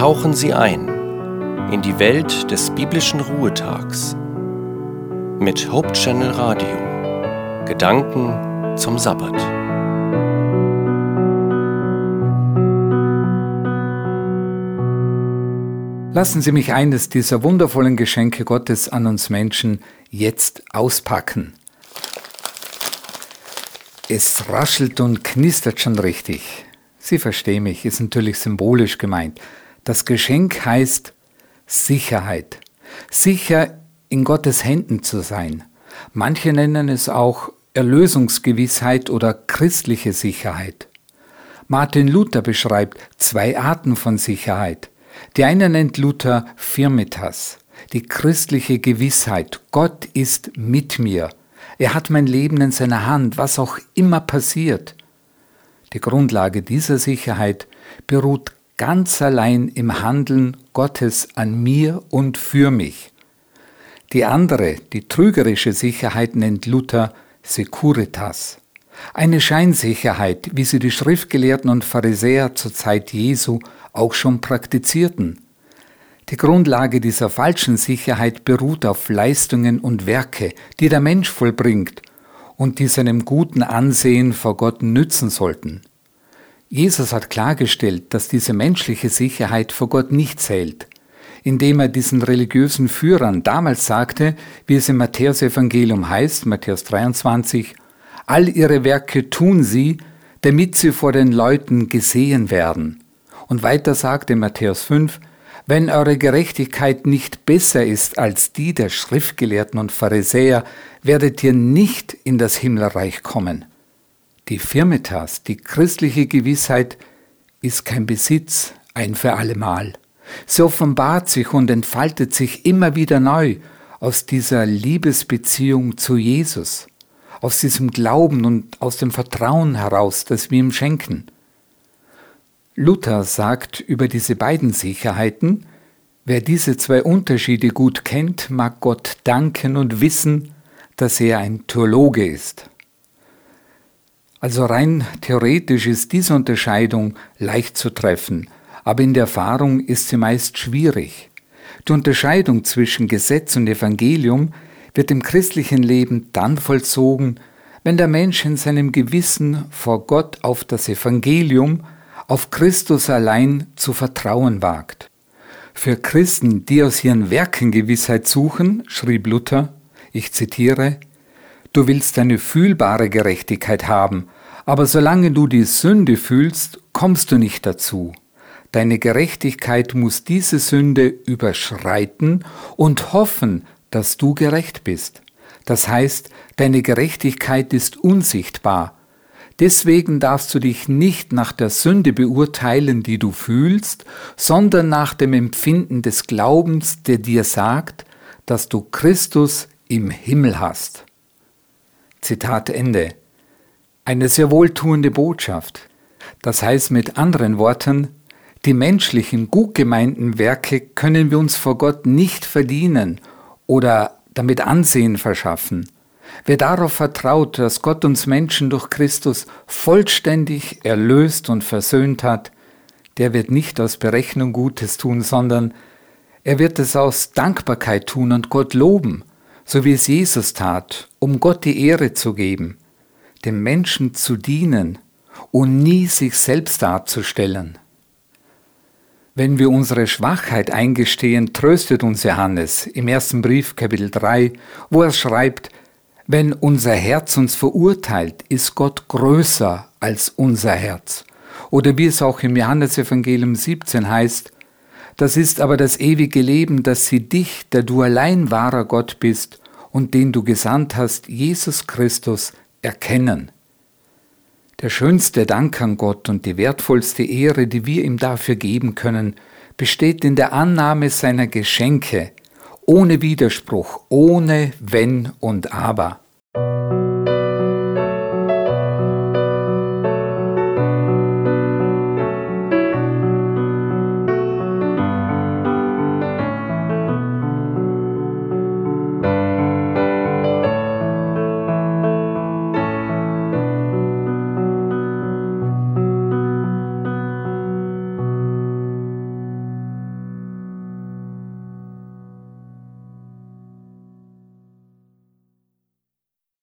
tauchen Sie ein in die Welt des biblischen Ruhetags mit Hope Channel Radio. Gedanken zum Sabbat. Lassen Sie mich eines dieser wundervollen Geschenke Gottes an uns Menschen jetzt auspacken. Es raschelt und knistert schon richtig. Sie verstehen mich, ist natürlich symbolisch gemeint. Das Geschenk heißt Sicherheit. Sicher in Gottes Händen zu sein. Manche nennen es auch Erlösungsgewissheit oder christliche Sicherheit. Martin Luther beschreibt zwei Arten von Sicherheit. Die eine nennt Luther Firmitas, die christliche Gewissheit, Gott ist mit mir. Er hat mein Leben in seiner Hand, was auch immer passiert. Die Grundlage dieser Sicherheit beruht ganz allein im Handeln Gottes an mir und für mich. Die andere, die trügerische Sicherheit nennt Luther Securitas. Eine Scheinsicherheit, wie sie die Schriftgelehrten und Pharisäer zur Zeit Jesu auch schon praktizierten. Die Grundlage dieser falschen Sicherheit beruht auf Leistungen und Werke, die der Mensch vollbringt und die seinem guten Ansehen vor Gott nützen sollten. Jesus hat klargestellt, dass diese menschliche Sicherheit vor Gott nicht zählt, indem er diesen religiösen Führern damals sagte, wie es im Matthäus-Evangelium heißt, Matthäus 23, all ihre Werke tun sie, damit sie vor den Leuten gesehen werden. Und weiter sagt in Matthäus 5, wenn eure Gerechtigkeit nicht besser ist als die der Schriftgelehrten und Pharisäer, werdet ihr nicht in das Himmelreich kommen. Die Firmitas, die christliche Gewissheit, ist kein Besitz ein für allemal. Sie offenbart sich und entfaltet sich immer wieder neu aus dieser Liebesbeziehung zu Jesus, aus diesem Glauben und aus dem Vertrauen heraus, das wir ihm schenken. Luther sagt über diese beiden Sicherheiten, wer diese zwei Unterschiede gut kennt, mag Gott danken und wissen, dass er ein Theologe ist. Also rein theoretisch ist diese Unterscheidung leicht zu treffen, aber in der Erfahrung ist sie meist schwierig. Die Unterscheidung zwischen Gesetz und Evangelium wird im christlichen Leben dann vollzogen, wenn der Mensch in seinem Gewissen vor Gott auf das Evangelium auf Christus allein zu vertrauen wagt. Für Christen, die aus ihren Werken Gewissheit suchen, schrieb Luther, ich zitiere, Du willst eine fühlbare Gerechtigkeit haben, aber solange du die Sünde fühlst, kommst du nicht dazu. Deine Gerechtigkeit muss diese Sünde überschreiten und hoffen, dass du gerecht bist. Das heißt, deine Gerechtigkeit ist unsichtbar, Deswegen darfst du dich nicht nach der Sünde beurteilen, die du fühlst, sondern nach dem Empfinden des Glaubens, der dir sagt, dass du Christus im Himmel hast. Zitat Ende. Eine sehr wohltuende Botschaft. Das heißt mit anderen Worten, die menschlichen, gut gemeinten Werke können wir uns vor Gott nicht verdienen oder damit Ansehen verschaffen. Wer darauf vertraut, dass Gott uns Menschen durch Christus vollständig erlöst und versöhnt hat, der wird nicht aus Berechnung Gutes tun, sondern er wird es aus Dankbarkeit tun und Gott loben, so wie es Jesus tat, um Gott die Ehre zu geben, dem Menschen zu dienen und nie sich selbst darzustellen. Wenn wir unsere Schwachheit eingestehen, tröstet uns Johannes im ersten Brief Kapitel 3, wo er schreibt, wenn unser Herz uns verurteilt, ist Gott größer als unser Herz. Oder wie es auch im Johannesevangelium 17 heißt, das ist aber das ewige Leben, dass sie dich, der du allein wahrer Gott bist und den du gesandt hast, Jesus Christus, erkennen. Der schönste Dank an Gott und die wertvollste Ehre, die wir ihm dafür geben können, besteht in der Annahme seiner Geschenke, ohne Widerspruch, ohne Wenn und Aber.